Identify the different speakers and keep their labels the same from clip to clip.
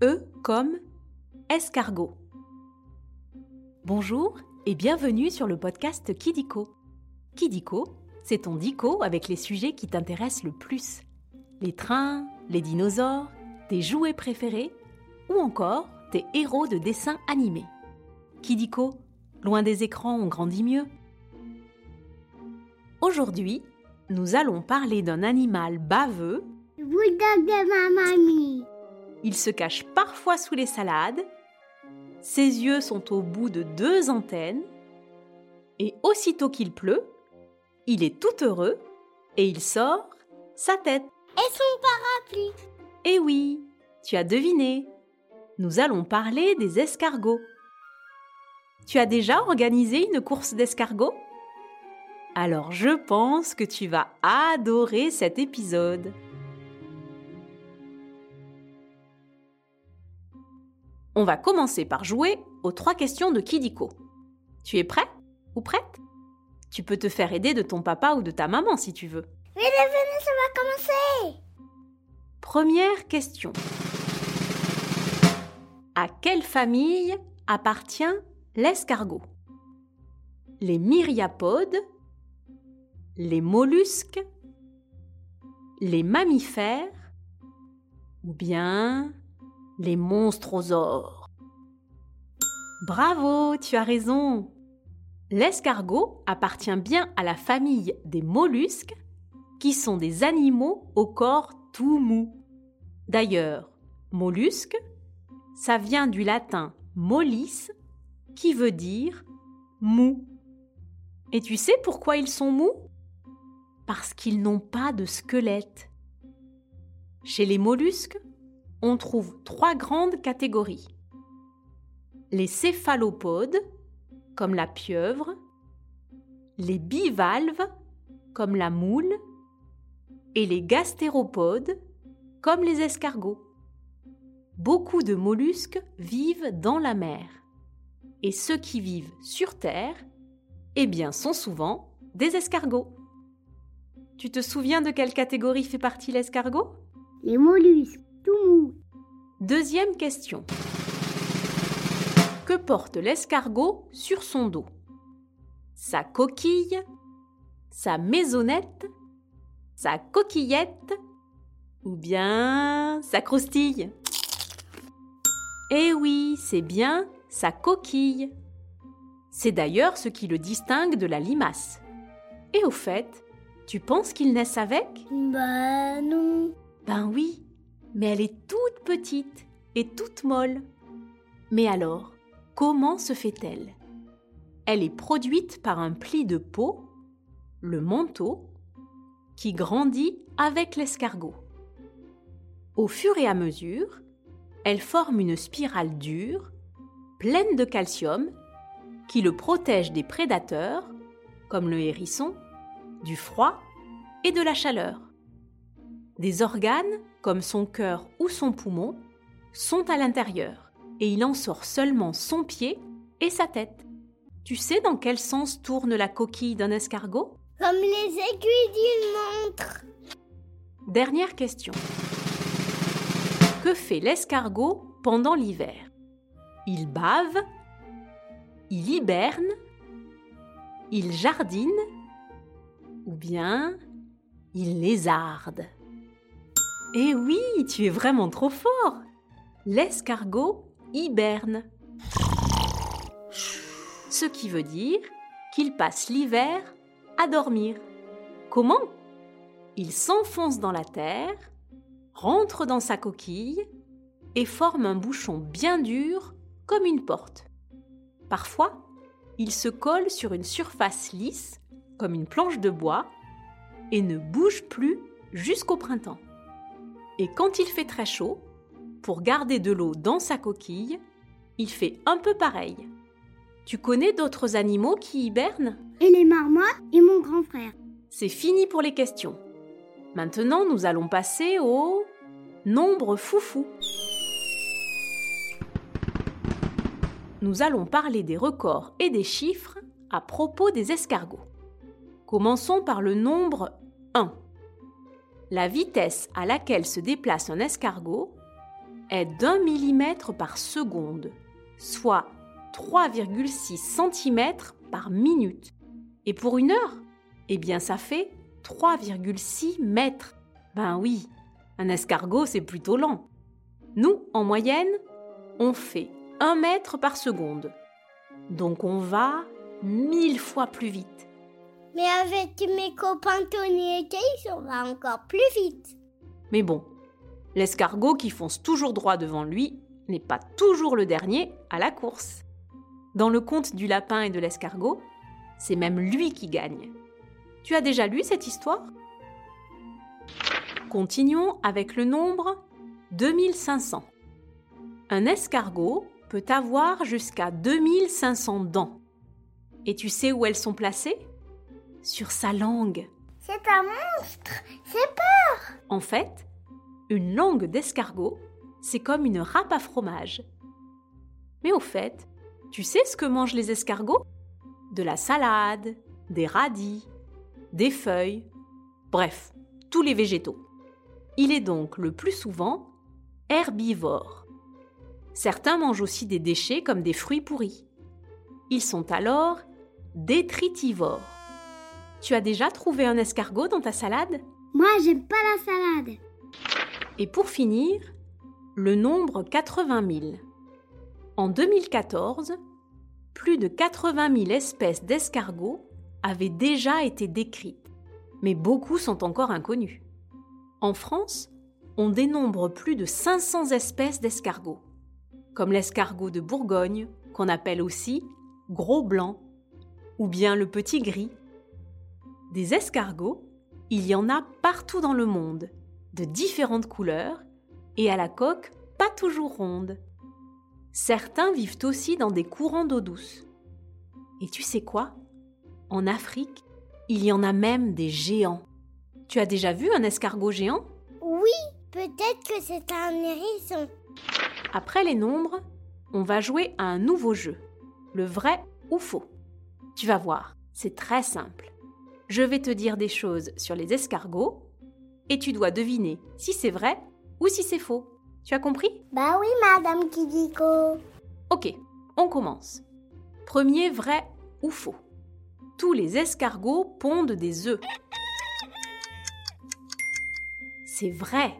Speaker 1: E comme escargot. Bonjour et bienvenue sur le podcast Kidiko. Kidiko, c'est ton dico avec les sujets qui t'intéressent le plus. Les trains, les dinosaures, tes jouets préférés ou encore tes héros de dessins animés. Kidiko, loin des écrans, on grandit mieux. Aujourd'hui, nous allons parler d'un animal baveux.
Speaker 2: de ma mamie.
Speaker 1: Il se cache parfois sous les salades. Ses yeux sont au bout de deux antennes. Et aussitôt qu'il pleut, il est tout heureux et il sort sa tête.
Speaker 2: Et son parapluie.
Speaker 1: Eh oui, tu as deviné. Nous allons parler des escargots. Tu as déjà organisé une course d'escargots? Alors je pense que tu vas adorer cet épisode. On va commencer par jouer aux trois questions de Kidiko. Tu es prêt ou prête? Tu peux te faire aider de ton papa ou de ta maman si tu veux.
Speaker 2: Venez, venez, ça va commencer.
Speaker 1: Première question. À quelle famille appartient l'escargot? Les myriapodes, les mollusques, les mammifères ou bien les monstrosaures Bravo, tu as raison. L'escargot appartient bien à la famille des mollusques qui sont des animaux au corps tout mou. D'ailleurs, mollusque, ça vient du latin mollis, qui veut dire mou. Et tu sais pourquoi ils sont mous? Parce qu'ils n'ont pas de squelette. Chez les mollusques, on trouve trois grandes catégories. Les céphalopodes, comme la pieuvre, les bivalves, comme la moule, et les gastéropodes, comme les escargots. Beaucoup de mollusques vivent dans la mer. Et ceux qui vivent sur Terre, eh bien, sont souvent des escargots. Tu te souviens de quelle catégorie fait partie l'escargot?
Speaker 2: Les mollusques, tout mou.
Speaker 1: Deuxième question. Que porte l'escargot sur son dos? Sa coquille Sa maisonnette Sa coquillette Ou bien sa croustille? Eh oui, c'est bien sa coquille. C'est d'ailleurs ce qui le distingue de la limace. Et au fait, tu penses qu'ils naissent avec?
Speaker 2: Bah non.
Speaker 1: Ben oui, mais elle est toute petite et toute molle. Mais alors, comment se fait-elle? Elle est produite par un pli de peau, le manteau, qui grandit avec l'escargot. Au fur et à mesure, elle forme une spirale dure, pleine de calcium, qui le protège des prédateurs, comme le hérisson, du froid et de la chaleur. Des organes, comme son cœur ou son poumon, sont à l'intérieur et il en sort seulement son pied et sa tête. Tu sais dans quel sens tourne la coquille d'un escargot?
Speaker 2: Comme les aiguilles d'une montre.
Speaker 1: Dernière question. Que fait l'escargot pendant l'hiver? Il bave Il hiberne Il jardine Ou bien il lézarde? Eh oui, tu es vraiment trop fort L'escargot hiberne. Ce qui veut dire qu'il passe l'hiver à dormir. Comment? Il s'enfonce dans la terre, rentre dans sa coquille et forme un bouchon bien dur comme une porte. Parfois, il se colle sur une surface lisse comme une planche de bois et ne bouge plus jusqu'au printemps. Et quand il fait très chaud, pour garder de l'eau dans sa coquille, il fait un peu pareil. Tu connais d'autres animaux qui hibernent?
Speaker 2: Et les marmottes et mon grand frère.
Speaker 1: C'est fini pour les questions. Maintenant, nous allons passer au nombre foufou. Nous allons parler des records et des chiffres à propos des escargots. Commençons par le nombre 1. La vitesse à laquelle se déplace un escargot est d'un millimètre par seconde, soit 3,6 cm par minute. Et pour une heure, eh bien ça fait 3,6 mètres. Ben oui, un escargot c'est plutôt lent. Nous, en moyenne, on fait 1 mètre par seconde. Donc on va mille fois plus vite.
Speaker 2: Mais avec mes copains Tony et Case, on va encore plus vite.
Speaker 1: Mais bon, l'escargot qui fonce toujours droit devant lui n'est pas toujours le dernier à la course. Dans le conte du lapin et de l'escargot, c'est même lui qui gagne. Tu as déjà lu cette histoire? Continuons avec le nombre 2500. Un escargot peut avoir jusqu'à 2500 dents. Et tu sais où elles sont placées? Sur sa langue.
Speaker 2: C'est un monstre, c'est peur.
Speaker 1: En fait, une langue d'escargot, c'est comme une râpe à fromage. Mais au fait, tu sais ce que mangent les escargots? De la salade, des radis, des feuilles, bref, tous les végétaux. Il est donc le plus souvent herbivore. Certains mangent aussi des déchets comme des fruits pourris. Ils sont alors détritivores. Tu as déjà trouvé un escargot dans ta salade?
Speaker 2: Moi, j'aime pas la salade.
Speaker 1: Et pour finir, le nombre 80 000. En 2014, plus de 80 000 espèces d'escargots avaient déjà été décrites, mais beaucoup sont encore inconnus. En France, on dénombre plus de 500 espèces d'escargots, comme l'escargot de Bourgogne, qu'on appelle aussi gros blanc, ou bien le petit gris. Des escargots, il y en a partout dans le monde, de différentes couleurs et à la coque pas toujours ronde. Certains vivent aussi dans des courants d'eau douce. Et tu sais quoi? En Afrique, il y en a même des géants. Tu as déjà vu un escargot géant?
Speaker 2: Oui, peut-être que c'est un hérisson.
Speaker 1: Après les nombres, on va jouer à un nouveau jeu, le vrai ou faux. Tu vas voir, c'est très simple. Je vais te dire des choses sur les escargots et tu dois deviner si c'est vrai ou si c'est faux. Tu as compris?
Speaker 2: Bah oui, Madame Kidiko.
Speaker 1: Ok, on commence. Premier vrai ou faux? Tous les escargots pondent des œufs. C'est vrai.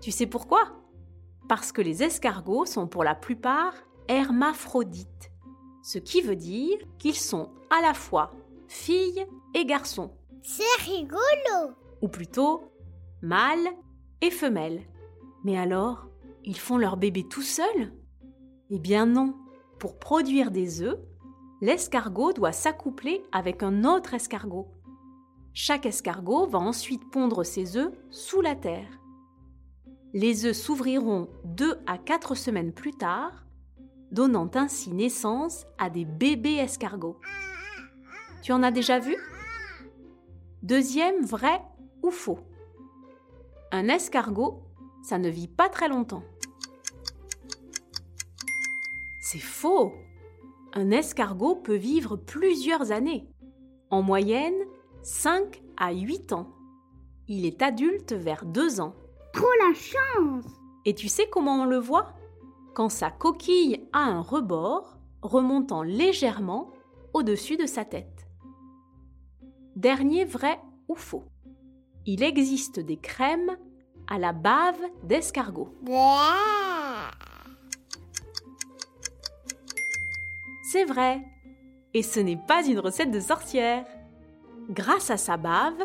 Speaker 1: Tu sais pourquoi? Parce que les escargots sont pour la plupart hermaphrodites, ce qui veut dire qu'ils sont à la fois filles et garçons,
Speaker 2: C'est rigolo.
Speaker 1: ou plutôt mâles et femelles. Mais alors, ils font leur bébé tout seuls Eh bien non. Pour produire des œufs, l'escargot doit s'accoupler avec un autre escargot. Chaque escargot va ensuite pondre ses œufs sous la terre. Les œufs s'ouvriront deux à quatre semaines plus tard, donnant ainsi naissance à des bébés escargots. Tu en as déjà vu? Deuxième vrai ou faux? Un escargot, ça ne vit pas très longtemps. C'est faux Un escargot peut vivre plusieurs années. En moyenne, 5 à 8 ans. Il est adulte vers 2 ans.
Speaker 2: Trop la chance.
Speaker 1: Et tu sais comment on le voit? Quand sa coquille a un rebord remontant légèrement au-dessus de sa tête. Dernier vrai ou faux Il existe des crèmes à la bave d'escargot. C'est vrai. Et ce n'est pas une recette de sorcière. Grâce à sa bave,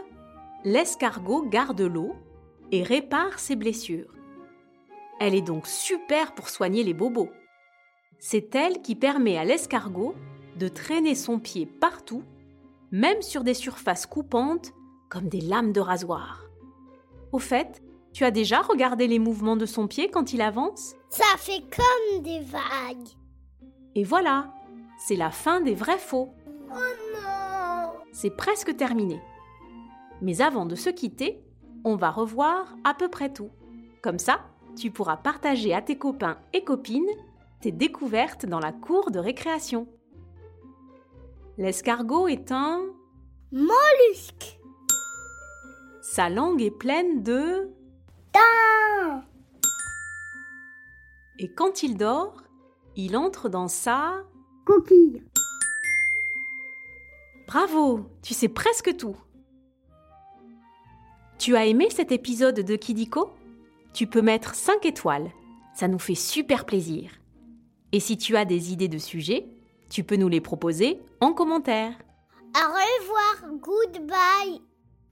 Speaker 1: l'escargot garde l'eau et répare ses blessures. Elle est donc super pour soigner les bobos. C'est elle qui permet à l'escargot de traîner son pied partout, même sur des surfaces coupantes comme des lames de rasoir. Au fait, tu as déjà regardé les mouvements de son pied quand il avance?
Speaker 2: Ça fait comme des vagues.
Speaker 1: Et voilà, c'est la fin des vrais faux.
Speaker 2: Oh non.
Speaker 1: C'est presque terminé. Mais avant de se quitter, on va revoir à peu près tout. Comme ça, tu pourras partager à tes copains et copines tes découvertes dans la cour de récréation. L'escargot est un...
Speaker 2: Mollusque.
Speaker 1: Sa langue est pleine de...
Speaker 2: Dents.
Speaker 1: Et quand il dort, il entre dans sa...
Speaker 2: Coquille.
Speaker 1: Bravo, tu sais presque tout. Tu as aimé cet épisode de Kidiko? Tu peux mettre 5 étoiles, ça nous fait super plaisir. Et si tu as des idées de sujets, tu peux nous les proposer en commentaire.
Speaker 2: Au revoir, goodbye.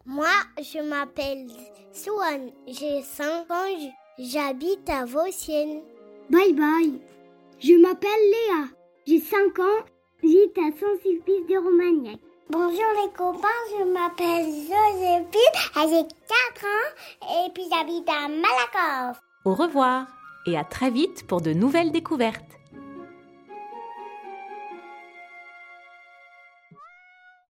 Speaker 2: Moi, je m'appelle Swan, j'ai 5 ans, j'habite à Vauciennes.
Speaker 3: Bye bye. Je m'appelle Léa, j'ai 5 ans, j'habite à Saint-Sulpice de Romagnac.
Speaker 2: Bonjour les copains, je m'appelle Joséphine, j'ai 4 ans et puis j'habite à Malakoff.
Speaker 1: Au revoir et à très vite pour de nouvelles découvertes.